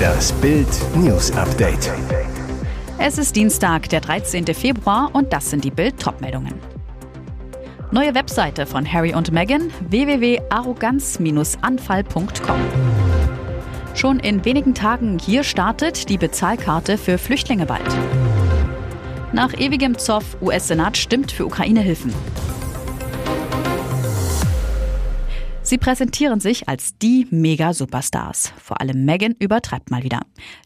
Das Bild News Update. Es ist Dienstag, der 13. Februar und das sind die Bild Topmeldungen. Neue Webseite von Harry und Meghan www.arroganz-anfall.com. Schon in wenigen Tagen hier startet die Bezahlkarte für Flüchtlinge bald. Nach ewigem Zoff US-Senat stimmt für Ukraine-Hilfen. Sie präsentieren sich als die Mega-Superstars. Vor allem Meghan übertreibt mal wieder.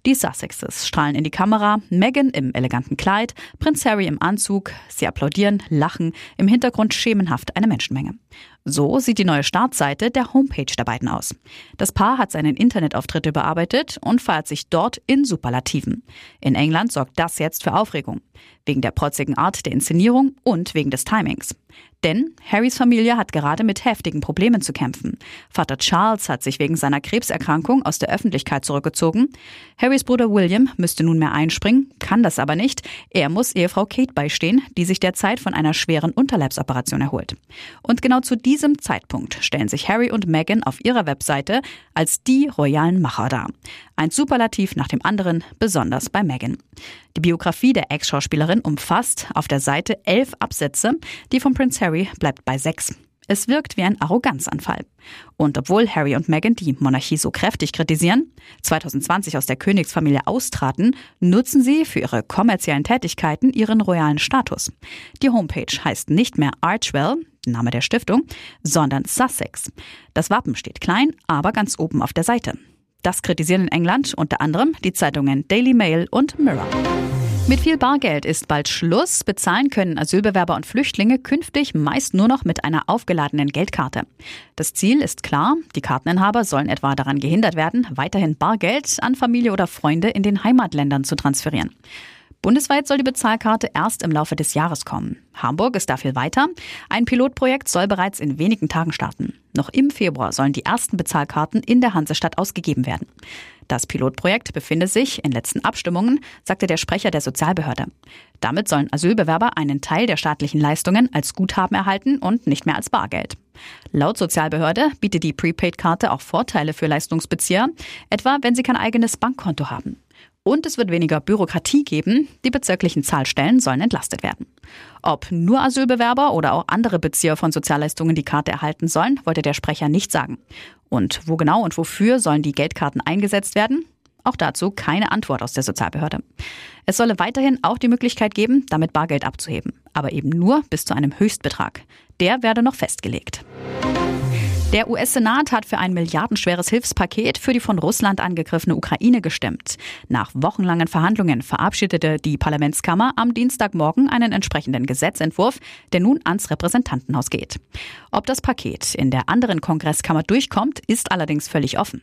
Die Sussexes strahlen in die Kamera, Meghan im eleganten Kleid, Prinz Harry im Anzug. Sie applaudieren, lachen, im Hintergrund schemenhaft eine Menschenmenge. So sieht die neue Startseite der Homepage der beiden aus. Das Paar hat seinen Internetauftritt überarbeitet und feiert sich dort in Superlativen. In England sorgt das jetzt für Aufregung. Wegen der protzigen Art der Inszenierung und wegen des Timings. Denn Harrys Familie hat gerade mit heftigen Problemen zu kämpfen. Vater Charles hat sich wegen seiner Krebserkrankung aus der Öffentlichkeit zurückgezogen. Harrys Bruder William müsste nunmehr einspringen, kann das aber nicht. Er muss Ehefrau Kate beistehen, die sich derzeit von einer schweren Unterleibsoperation erholt. Und genau zu Zeitpunkt stellen sich Harry und Meghan auf ihrer Webseite als die royalen Macher dar. Ein Superlativ nach dem anderen, besonders bei Meghan. Die Biografie der Ex-Schauspielerin umfasst auf der Seite elf Absätze, die von Prince Harry bleibt bei sechs. Es wirkt wie ein Arroganzanfall. Und obwohl Harry und Meghan die Monarchie so kräftig kritisieren, 2020 aus der Königsfamilie austraten, nutzen sie für ihre kommerziellen Tätigkeiten ihren royalen Status. Die Homepage heißt nicht mehr Archwell, Name der Stiftung, sondern Sussex. Das Wappen steht klein, aber ganz oben auf der Seite. Das kritisieren in England unter anderem die Zeitungen Daily Mail und Mirror. Mit viel Bargeld ist bald Schluss. Bezahlen können Asylbewerber und Flüchtlinge künftig meist nur noch mit einer aufgeladenen Geldkarte. Das Ziel ist klar, die Karteninhaber sollen etwa daran gehindert werden, weiterhin Bargeld an Familie oder Freunde in den Heimatländern zu transferieren. Bundesweit soll die Bezahlkarte erst im Laufe des Jahres kommen. Hamburg ist dafür weiter. Ein Pilotprojekt soll bereits in wenigen Tagen starten. Noch im Februar sollen die ersten Bezahlkarten in der Hansestadt ausgegeben werden. Das Pilotprojekt befinde sich in letzten Abstimmungen, sagte der Sprecher der Sozialbehörde. Damit sollen Asylbewerber einen Teil der staatlichen Leistungen als Guthaben erhalten und nicht mehr als Bargeld. Laut Sozialbehörde bietet die Prepaid-Karte auch Vorteile für Leistungsbezieher, etwa wenn sie kein eigenes Bankkonto haben. Und es wird weniger Bürokratie geben. Die bezirklichen Zahlstellen sollen entlastet werden. Ob nur Asylbewerber oder auch andere Bezieher von Sozialleistungen die Karte erhalten sollen, wollte der Sprecher nicht sagen. Und wo genau und wofür sollen die Geldkarten eingesetzt werden? Auch dazu keine Antwort aus der Sozialbehörde. Es solle weiterhin auch die Möglichkeit geben, damit Bargeld abzuheben, aber eben nur bis zu einem Höchstbetrag. Der werde noch festgelegt. Der US-Senat hat für ein milliardenschweres Hilfspaket für die von Russland angegriffene Ukraine gestimmt. Nach wochenlangen Verhandlungen verabschiedete die Parlamentskammer am Dienstagmorgen einen entsprechenden Gesetzentwurf, der nun ans Repräsentantenhaus geht. Ob das Paket in der anderen Kongresskammer durchkommt, ist allerdings völlig offen.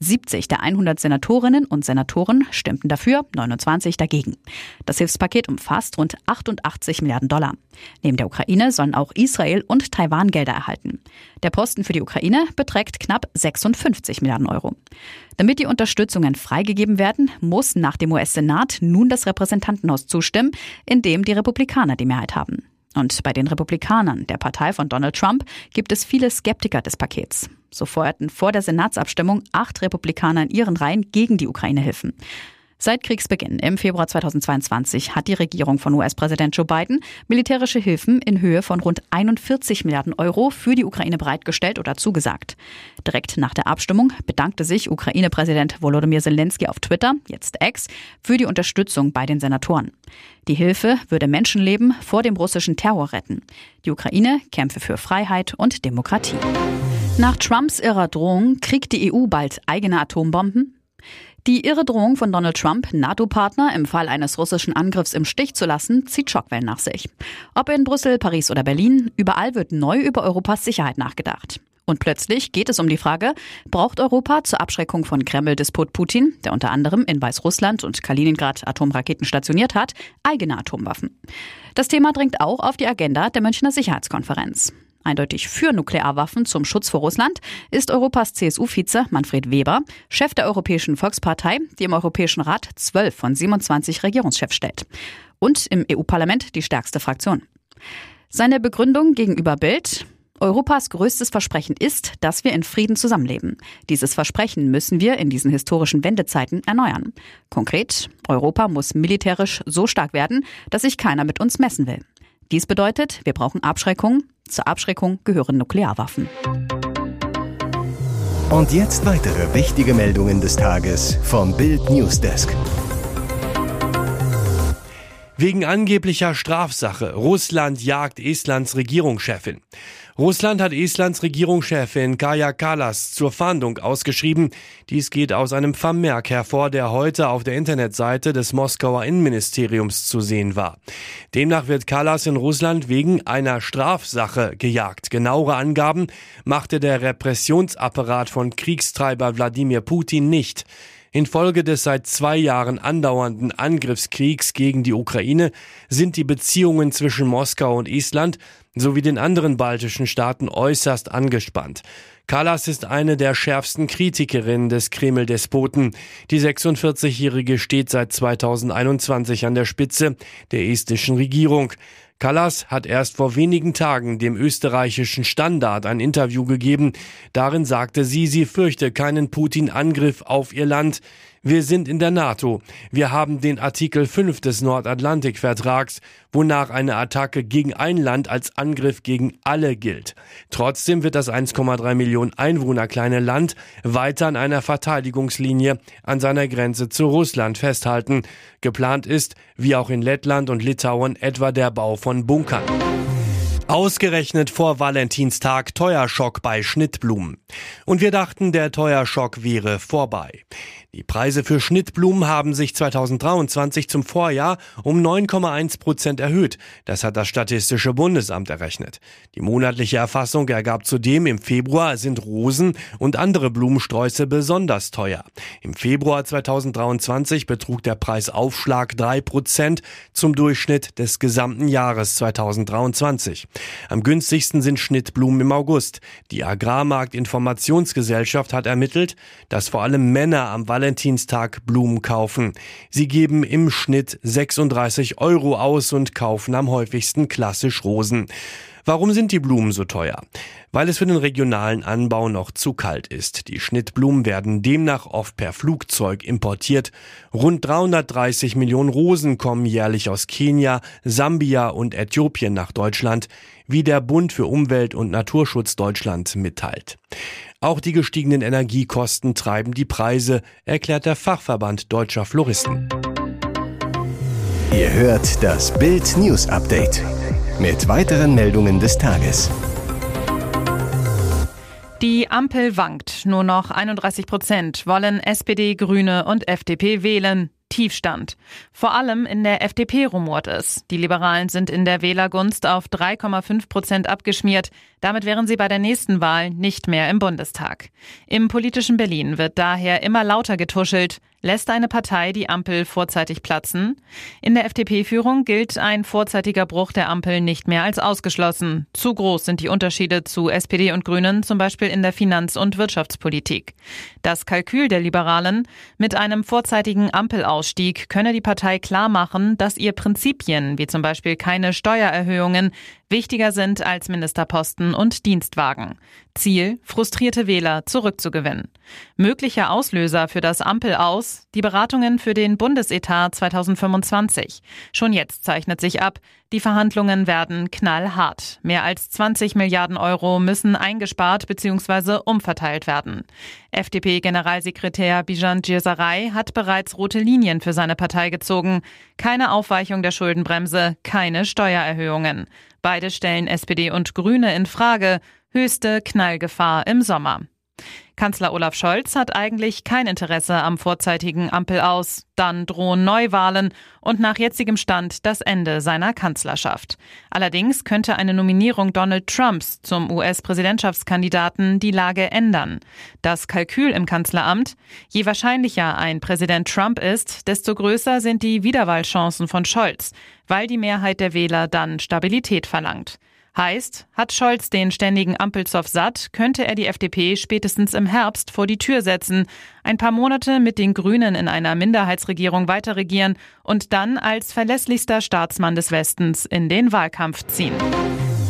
70 der 100 Senatorinnen und Senatoren stimmten dafür, 29 dagegen. Das Hilfspaket umfasst rund 88 Milliarden Dollar. Neben der Ukraine sollen auch Israel und Taiwan Gelder erhalten. Der Posten für die Ukraine beträgt knapp 56 Milliarden Euro. Damit die Unterstützungen freigegeben werden, muss nach dem US-Senat nun das Repräsentantenhaus zustimmen, in dem die Republikaner die Mehrheit haben. Und bei den Republikanern, der Partei von Donald Trump, gibt es viele Skeptiker des Pakets. So feuerten vor der Senatsabstimmung acht Republikaner in ihren Reihen gegen die Ukraine-Hilfen. Seit Kriegsbeginn im Februar 2022 hat die Regierung von US-Präsident Joe Biden militärische Hilfen in Höhe von rund 41 Milliarden Euro für die Ukraine bereitgestellt oder zugesagt. Direkt nach der Abstimmung bedankte sich Ukraine-Präsident Volodymyr Zelensky auf Twitter, jetzt Ex, für die Unterstützung bei den Senatoren. Die Hilfe würde Menschenleben vor dem russischen Terror retten. Die Ukraine kämpfe für Freiheit und Demokratie. Nach Trumps irrer Drohung kriegt die EU bald eigene Atombomben? Die irre Drohung von Donald Trump, NATO-Partner im Fall eines russischen Angriffs im Stich zu lassen, zieht Schockwellen nach sich. Ob in Brüssel, Paris oder Berlin, überall wird neu über Europas Sicherheit nachgedacht. Und plötzlich geht es um die Frage, braucht Europa zur Abschreckung von Kreml-Despot Putin, der unter anderem in Weißrussland und Kaliningrad Atomraketen stationiert hat, eigene Atomwaffen? Das Thema dringt auch auf die Agenda der Münchner Sicherheitskonferenz. Eindeutig für Nuklearwaffen zum Schutz vor Russland ist Europas CSU-Vize Manfred Weber, Chef der Europäischen Volkspartei, die im Europäischen Rat zwölf von 27 Regierungschefs stellt. Und im EU-Parlament die stärkste Fraktion. Seine Begründung gegenüber Bild Europas größtes Versprechen ist, dass wir in Frieden zusammenleben. Dieses Versprechen müssen wir in diesen historischen Wendezeiten erneuern. Konkret, Europa muss militärisch so stark werden, dass sich keiner mit uns messen will. Dies bedeutet, wir brauchen Abschreckung. Zur Abschreckung gehören Nuklearwaffen. Und jetzt weitere wichtige Meldungen des Tages vom Bild Newsdesk. Wegen angeblicher Strafsache. Russland jagt Estlands Regierungschefin. Russland hat Estlands Regierungschefin Kaja Kallas zur Fahndung ausgeschrieben. Dies geht aus einem Vermerk hervor, der heute auf der Internetseite des Moskauer Innenministeriums zu sehen war. Demnach wird Kallas in Russland wegen einer Strafsache gejagt. Genauere Angaben machte der Repressionsapparat von Kriegstreiber Wladimir Putin nicht. Infolge des seit zwei Jahren andauernden Angriffskriegs gegen die Ukraine sind die Beziehungen zwischen Moskau und Island sowie den anderen baltischen Staaten äußerst angespannt. Kallas ist eine der schärfsten Kritikerinnen des Kreml-Despoten. Die 46-Jährige steht seit 2021 an der Spitze der estischen Regierung. Kallas hat erst vor wenigen Tagen dem österreichischen Standard ein Interview gegeben. Darin sagte sie, sie fürchte keinen Putin-Angriff auf ihr Land. Wir sind in der NATO. Wir haben den Artikel 5 des Nordatlantikvertrags, wonach eine Attacke gegen ein Land als Angriff gegen alle gilt. Trotzdem wird das 1,3 Millionen Einwohner kleine Land weiter an einer Verteidigungslinie an seiner Grenze zu Russland festhalten. Geplant ist, wie auch in Lettland und Litauen, etwa der Bau von Bunkern. Ausgerechnet vor Valentinstag Teuerschock bei Schnittblumen. Und wir dachten, der Teuerschock wäre vorbei. Die Preise für Schnittblumen haben sich 2023 zum Vorjahr um 9,1 Prozent erhöht. Das hat das Statistische Bundesamt errechnet. Die monatliche Erfassung ergab zudem, im Februar sind Rosen und andere Blumensträuße besonders teuer. Im Februar 2023 betrug der Preisaufschlag 3 Prozent zum Durchschnitt des gesamten Jahres 2023. Am günstigsten sind Schnittblumen im August. Die Agrarmarktinformationsgesellschaft hat ermittelt, dass vor allem Männer am Valentinstag Blumen kaufen. Sie geben im Schnitt 36 Euro aus und kaufen am häufigsten klassisch Rosen. Warum sind die Blumen so teuer? Weil es für den regionalen Anbau noch zu kalt ist. Die Schnittblumen werden demnach oft per Flugzeug importiert. Rund 330 Millionen Rosen kommen jährlich aus Kenia, Sambia und Äthiopien nach Deutschland, wie der Bund für Umwelt und Naturschutz Deutschland mitteilt. Auch die gestiegenen Energiekosten treiben die Preise, erklärt der Fachverband deutscher Floristen. Ihr hört das Bild News Update mit weiteren Meldungen des Tages. Die Ampel wankt. Nur noch 31 Prozent wollen SPD, Grüne und FDP wählen. Tiefstand. Vor allem in der FDP rumort es. Die Liberalen sind in der Wählergunst auf 3,5 Prozent abgeschmiert. Damit wären sie bei der nächsten Wahl nicht mehr im Bundestag. Im politischen Berlin wird daher immer lauter getuschelt. Lässt eine Partei die Ampel vorzeitig platzen? In der FDP-Führung gilt ein vorzeitiger Bruch der Ampel nicht mehr als ausgeschlossen. Zu groß sind die Unterschiede zu SPD und Grünen, zum Beispiel in der Finanz- und Wirtschaftspolitik. Das Kalkül der Liberalen mit einem vorzeitigen Ampelausstieg könne die Partei klar machen, dass ihr Prinzipien, wie zum Beispiel keine Steuererhöhungen, wichtiger sind als Ministerposten und Dienstwagen. Ziel, frustrierte Wähler zurückzugewinnen. Möglicher Auslöser für das Ampel aus, die Beratungen für den Bundesetat 2025. Schon jetzt zeichnet sich ab, die Verhandlungen werden knallhart. Mehr als 20 Milliarden Euro müssen eingespart bzw. umverteilt werden. FDP-Generalsekretär Bijan Djirsaray hat bereits rote Linien für seine Partei gezogen. Keine Aufweichung der Schuldenbremse, keine Steuererhöhungen. Beide stellen SPD und Grüne in Frage. Höchste Knallgefahr im Sommer. Kanzler Olaf Scholz hat eigentlich kein Interesse am vorzeitigen Ampel aus. Dann drohen Neuwahlen und nach jetzigem Stand das Ende seiner Kanzlerschaft. Allerdings könnte eine Nominierung Donald Trumps zum US-Präsidentschaftskandidaten die Lage ändern. Das Kalkül im Kanzleramt, je wahrscheinlicher ein Präsident Trump ist, desto größer sind die Wiederwahlchancen von Scholz, weil die Mehrheit der Wähler dann Stabilität verlangt. Heißt, hat Scholz den ständigen Ampelzoff satt, könnte er die FDP spätestens im Herbst vor die Tür setzen, ein paar Monate mit den Grünen in einer Minderheitsregierung weiterregieren und dann als verlässlichster Staatsmann des Westens in den Wahlkampf ziehen.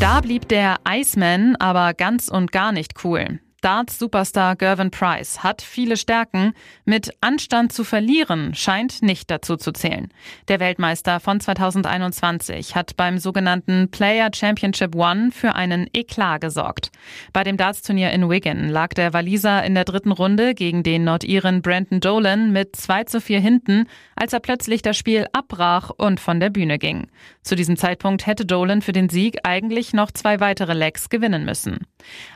Da blieb der Iceman aber ganz und gar nicht cool. Darts-Superstar Gervin Price hat viele Stärken. Mit Anstand zu verlieren scheint nicht dazu zu zählen. Der Weltmeister von 2021 hat beim sogenannten Player Championship One für einen Eklat gesorgt. Bei dem Darts-Turnier in Wigan lag der Waliser in der dritten Runde gegen den Nordiren Brandon Dolan mit 2 zu 4 hinten, als er plötzlich das Spiel abbrach und von der Bühne ging. Zu diesem Zeitpunkt hätte Dolan für den Sieg eigentlich noch zwei weitere Legs gewinnen müssen.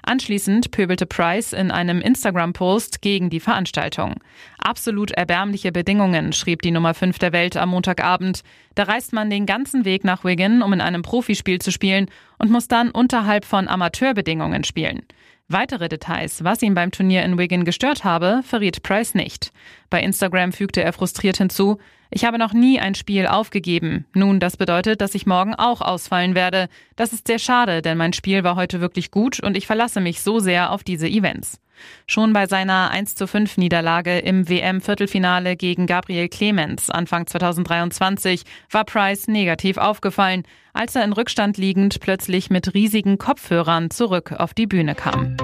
Anschließend pöbelte Price in einem Instagram-Post gegen die Veranstaltung. Absolut erbärmliche Bedingungen, schrieb die Nummer 5 der Welt am Montagabend. Da reist man den ganzen Weg nach Wigan, um in einem Profispiel zu spielen und muss dann unterhalb von Amateurbedingungen spielen. Weitere Details, was ihn beim Turnier in Wigan gestört habe, verriet Price nicht. Bei Instagram fügte er frustriert hinzu, ich habe noch nie ein Spiel aufgegeben. Nun, das bedeutet, dass ich morgen auch ausfallen werde. Das ist sehr schade, denn mein Spiel war heute wirklich gut und ich verlasse mich so sehr auf diese Events. Schon bei seiner 1 zu 5 Niederlage im WM-Viertelfinale gegen Gabriel Clemens Anfang 2023 war Price negativ aufgefallen, als er in Rückstand liegend plötzlich mit riesigen Kopfhörern zurück auf die Bühne kam.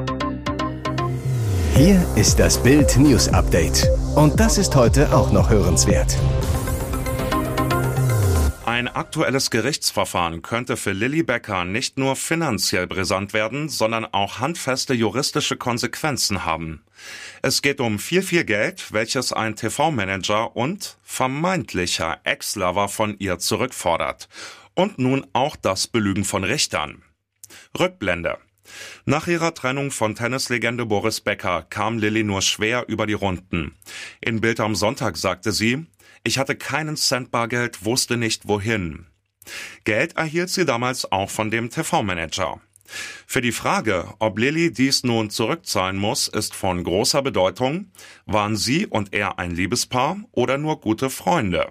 Hier ist das Bild News Update. Und das ist heute auch noch hörenswert. Ein aktuelles Gerichtsverfahren könnte für Lilly Becker nicht nur finanziell brisant werden, sondern auch handfeste juristische Konsequenzen haben. Es geht um viel, viel Geld, welches ein TV-Manager und vermeintlicher Ex-Lover von ihr zurückfordert. Und nun auch das Belügen von Richtern. Rückblende. Nach ihrer Trennung von Tennislegende Boris Becker kam Lilly nur schwer über die Runden. In Bild am Sonntag sagte sie, ich hatte keinen Cent Bargeld, wusste nicht wohin. Geld erhielt sie damals auch von dem TV-Manager. Für die Frage, ob Lilly dies nun zurückzahlen muss, ist von großer Bedeutung. Waren sie und er ein Liebespaar oder nur gute Freunde?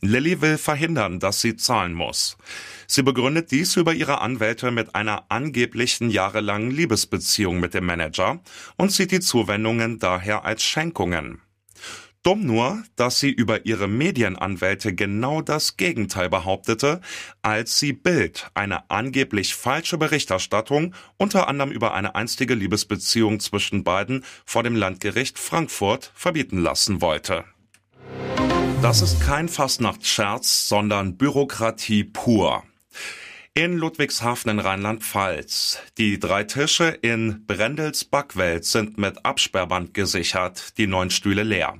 Lilly will verhindern, dass sie zahlen muss. Sie begründet dies über ihre Anwälte mit einer angeblichen jahrelangen Liebesbeziehung mit dem Manager und sieht die Zuwendungen daher als Schenkungen. Dumm nur, dass sie über ihre Medienanwälte genau das Gegenteil behauptete, als sie Bild eine angeblich falsche Berichterstattung unter anderem über eine einstige Liebesbeziehung zwischen beiden vor dem Landgericht Frankfurt verbieten lassen wollte. Das ist kein Fastnachtsscherz, sondern Bürokratie pur in Ludwigshafen in Rheinland-Pfalz. Die drei Tische in Brendels Backwelt sind mit Absperrband gesichert, die neun Stühle leer.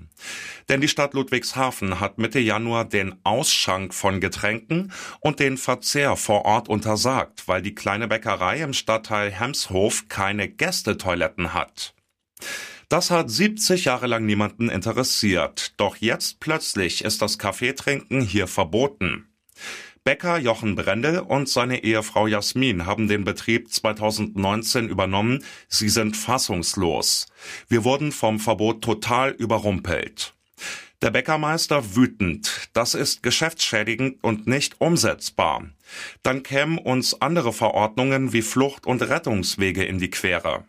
Denn die Stadt Ludwigshafen hat Mitte Januar den Ausschank von Getränken und den Verzehr vor Ort untersagt, weil die kleine Bäckerei im Stadtteil Hemshof keine Gästetoiletten hat. Das hat 70 Jahre lang niemanden interessiert. Doch jetzt plötzlich ist das Kaffeetrinken hier verboten. Bäcker Jochen Brendel und seine Ehefrau Jasmin haben den Betrieb 2019 übernommen. Sie sind fassungslos. Wir wurden vom Verbot total überrumpelt. Der Bäckermeister wütend. Das ist geschäftsschädigend und nicht umsetzbar. Dann kämen uns andere Verordnungen wie Flucht- und Rettungswege in die Quere.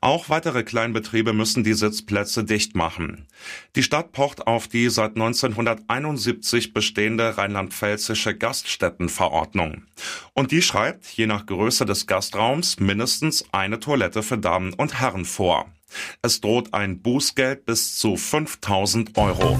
Auch weitere Kleinbetriebe müssen die Sitzplätze dicht machen. Die Stadt pocht auf die seit 1971 bestehende rheinland-pfälzische Gaststättenverordnung. Und die schreibt, je nach Größe des Gastraums, mindestens eine Toilette für Damen und Herren vor. Es droht ein Bußgeld bis zu 5000 Euro.